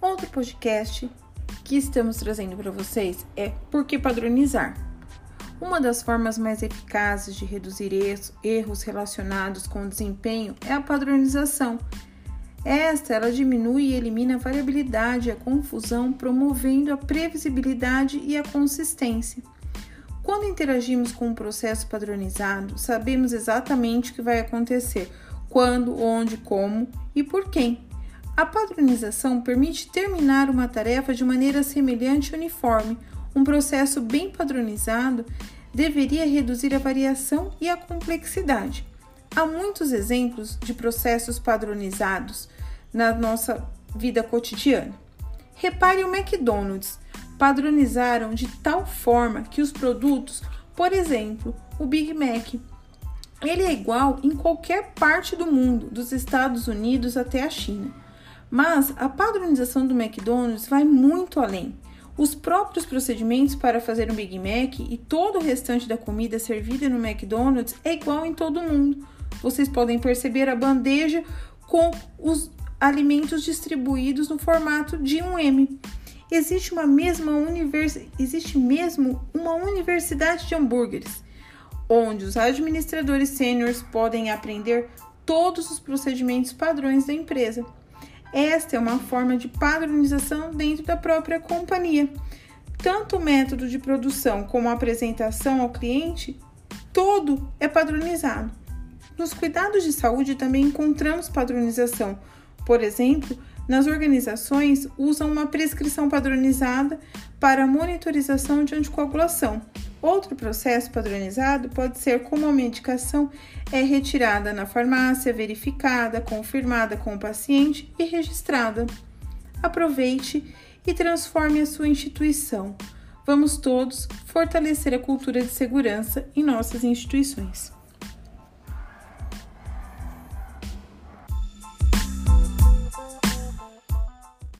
outro podcast que estamos trazendo para vocês é Por que padronizar? Uma das formas mais eficazes de reduzir erros relacionados com o desempenho é a padronização. Esta ela diminui e elimina a variabilidade e a confusão, promovendo a previsibilidade e a consistência. Quando interagimos com um processo padronizado, sabemos exatamente o que vai acontecer, quando, onde, como e por quem. A padronização permite terminar uma tarefa de maneira semelhante e uniforme. Um processo bem padronizado deveria reduzir a variação e a complexidade. Há muitos exemplos de processos padronizados na nossa vida cotidiana. Repare o McDonald's. Padronizaram de tal forma que os produtos, por exemplo, o Big Mac, ele é igual em qualquer parte do mundo, dos Estados Unidos até a China. Mas a padronização do McDonald's vai muito além. Os próprios procedimentos para fazer um Big Mac e todo o restante da comida servida no McDonald's é igual em todo mundo. Vocês podem perceber a bandeja com os alimentos distribuídos no formato de um M. Existe uma mesma univers... existe mesmo uma universidade de hambúrgueres, onde os administradores sêniores podem aprender todos os procedimentos padrões da empresa. Esta é uma forma de padronização dentro da própria companhia. Tanto o método de produção como a apresentação ao cliente, todo é padronizado. Nos cuidados de saúde também encontramos padronização. Por exemplo, nas organizações usam uma prescrição padronizada para monitorização de anticoagulação. Outro processo padronizado pode ser como a medicação é retirada na farmácia, verificada, confirmada com o paciente e registrada. Aproveite e transforme a sua instituição. Vamos todos fortalecer a cultura de segurança em nossas instituições.